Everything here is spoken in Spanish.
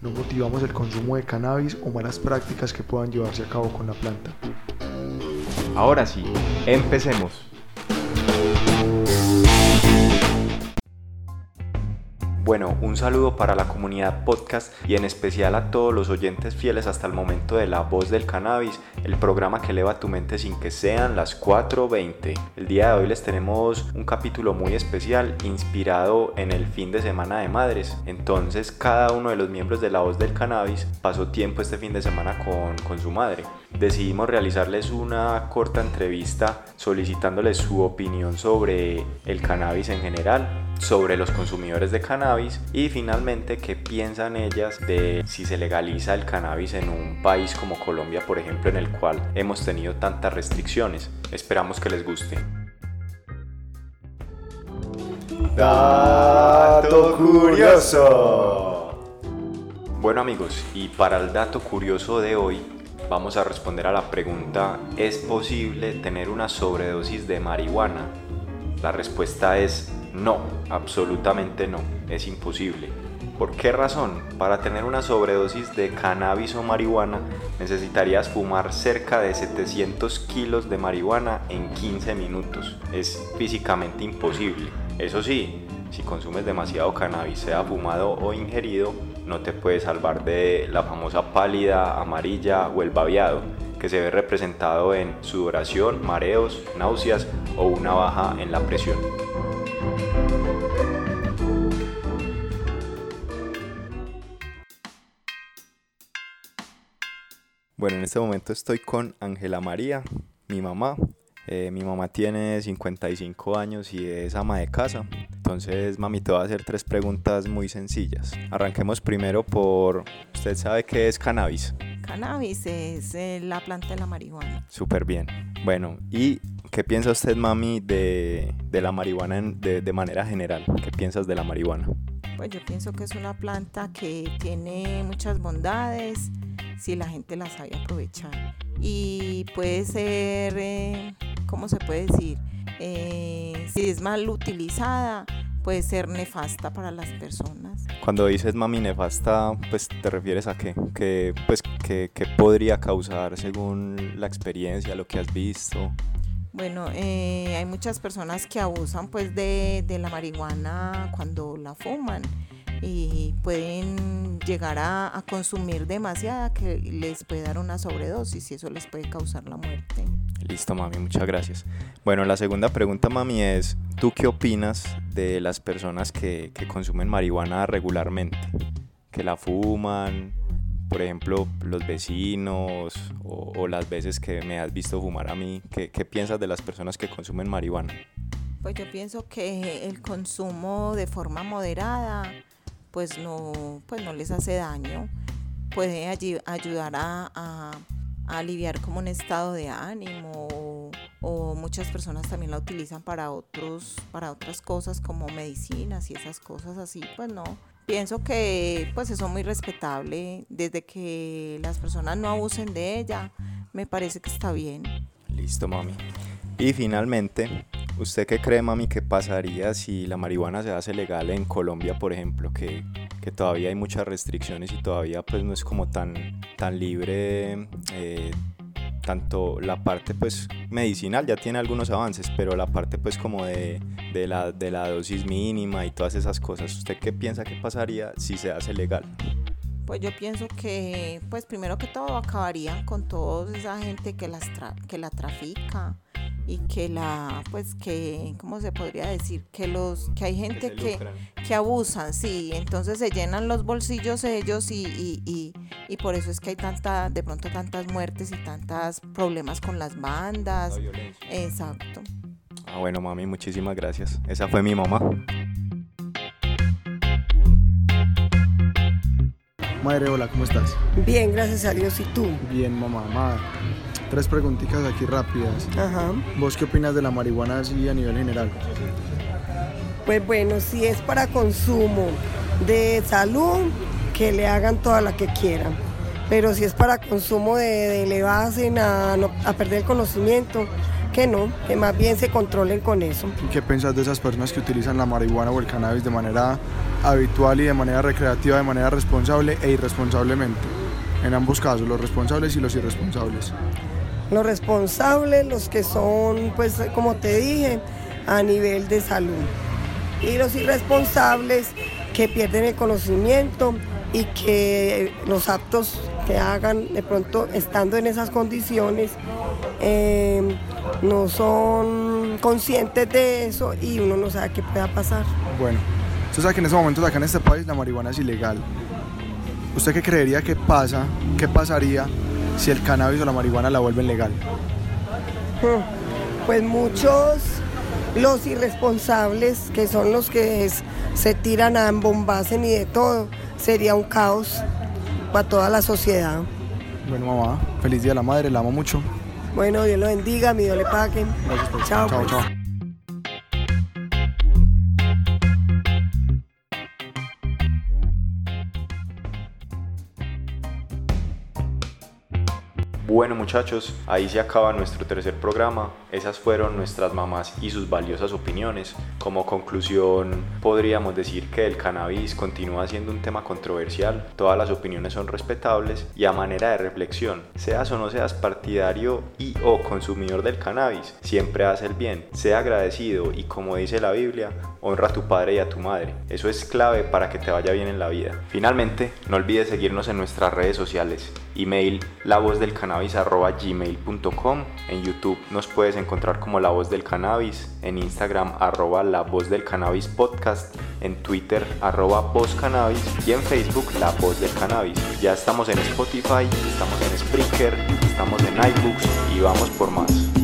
No motivamos el consumo de cannabis o malas prácticas que puedan llevarse a cabo con la planta. Ahora sí, empecemos. Bueno, un saludo para la comunidad podcast y en especial a todos los oyentes fieles hasta el momento de La Voz del Cannabis, el programa que eleva tu mente sin que sean las 4.20. El día de hoy les tenemos un capítulo muy especial inspirado en el fin de semana de madres. Entonces cada uno de los miembros de La Voz del Cannabis pasó tiempo este fin de semana con, con su madre. Decidimos realizarles una corta entrevista solicitándoles su opinión sobre el cannabis en general, sobre los consumidores de cannabis y finalmente qué piensan ellas de si se legaliza el cannabis en un país como Colombia, por ejemplo, en el cual hemos tenido tantas restricciones. Esperamos que les guste. Dato curioso. Bueno amigos, y para el dato curioso de hoy vamos a responder a la pregunta ¿es posible tener una sobredosis de marihuana? La respuesta es no, absolutamente no, es imposible. ¿Por qué razón? Para tener una sobredosis de cannabis o marihuana necesitarías fumar cerca de 700 kilos de marihuana en 15 minutos. Es físicamente imposible. Eso sí, si consumes demasiado cannabis, sea fumado o ingerido, no te puedes salvar de la famosa pálida, amarilla o el babeado, que se ve representado en sudoración, mareos, náuseas o una baja en la presión. Bueno, en este momento estoy con Ángela María, mi mamá. Eh, mi mamá tiene 55 años y es ama de casa. Entonces, mami, te voy a hacer tres preguntas muy sencillas. Arranquemos primero por, ¿usted sabe qué es cannabis? Cannabis es eh, la planta de la marihuana. Súper bien. Bueno, ¿y qué piensa usted, mami, de, de la marihuana en- de, de manera general? ¿Qué piensas de la marihuana? Pues yo pienso que es una planta que tiene muchas bondades si la gente la sabe aprovechar. Y puede ser, eh, ¿cómo se puede decir? Eh, si es mal utilizada, puede ser nefasta para las personas. Cuando dices mami nefasta, pues te refieres a qué? ¿Qué, pues, qué, qué podría causar según la experiencia, lo que has visto? Bueno, eh, hay muchas personas que abusan pues de, de la marihuana cuando la fuman y pueden llegar a, a consumir demasiada que les puede dar una sobredosis y eso les puede causar la muerte. Listo, mami, muchas gracias. Bueno, la segunda pregunta, mami, es, ¿tú qué opinas de las personas que, que consumen marihuana regularmente? Que la fuman, por ejemplo, los vecinos o, o las veces que me has visto fumar a mí. ¿Qué, qué piensas de las personas que consumen marihuana? Pues yo pienso que el consumo de forma moderada pues no, pues no les hace daño, puede ayi- ayudar a, a- a aliviar como un estado de ánimo o, o muchas personas también la utilizan para otros, para otras cosas como medicinas y esas cosas así, pues no. Pienso que pues eso es muy respetable, desde que las personas no abusen de ella, me parece que está bien. Listo, mami. Y finalmente, ¿usted qué cree, mami, que pasaría si la marihuana se hace legal en Colombia, por ejemplo, que, que todavía hay muchas restricciones y todavía pues no es como tan, tan libre, eh, tanto la parte pues medicinal ya tiene algunos avances, pero la parte pues como de, de la, de la dosis mínima y todas esas cosas, ¿usted qué piensa que pasaría si se hace legal? Pues yo pienso que, pues primero que todo, acabarían con toda esa gente que, las que la trafica y que la, pues que, ¿cómo se podría decir? Que los, que hay gente que, que abusan, sí, entonces se llenan los bolsillos ellos y, y, y, y por eso es que hay tanta, de pronto tantas muertes y tantos problemas con las bandas. Exacto. Ah, bueno, mami, muchísimas gracias. Esa fue mi mamá. Madre, hola, ¿cómo estás? Bien, gracias a Dios. ¿Y tú? Bien, mamá, madre. Tres preguntitas aquí rápidas. Ajá. ¿Vos qué opinas de la marihuana así a nivel general? Pues bueno, si es para consumo de salud, que le hagan toda la que quieran. Pero si es para consumo de, de le basen a, a perder el conocimiento, que no, que más bien se controlen con eso. ¿Y qué piensas de esas personas que utilizan la marihuana o el cannabis de manera habitual y de manera recreativa, de manera responsable e irresponsablemente? En ambos casos, los responsables y los irresponsables. Los responsables, los que son, pues como te dije, a nivel de salud. Y los irresponsables que pierden el conocimiento y que los actos que hagan de pronto estando en esas condiciones eh, no son conscientes de eso y uno no sabe qué pueda pasar. Bueno, usted sabe que en estos momentos acá en este país la marihuana es ilegal. ¿Usted qué creería que pasa, qué pasaría si el cannabis o la marihuana la vuelven legal? Pues muchos, los irresponsables, que son los que es- se tiran a embombasen y de todo, sería un caos para toda la sociedad. Bueno, mamá, feliz día de la madre, la amo mucho. Bueno, Dios lo bendiga, mi Dios le pague. Pues. Chao, chao. pues. chao. Bueno muchachos, ahí se acaba nuestro tercer programa. Esas fueron nuestras mamás y sus valiosas opiniones. Como conclusión, podríamos decir que el cannabis continúa siendo un tema controversial. Todas las opiniones son respetables y a manera de reflexión, seas o no seas partidario y o consumidor del cannabis, siempre haz el bien. Sea agradecido y como dice la Biblia, honra a tu padre y a tu madre. Eso es clave para que te vaya bien en la vida. Finalmente, no olvides seguirnos en nuestras redes sociales. Email lavozdelcannabis@gmail.com. En YouTube nos puedes encontrar como La Voz del Cannabis. En Instagram arroba La Voz del Cannabis Podcast. En Twitter arroba Voz Cannabis. Y en Facebook La Voz del Cannabis. Ya estamos en Spotify, estamos en Spreaker, estamos en iBooks y vamos por más.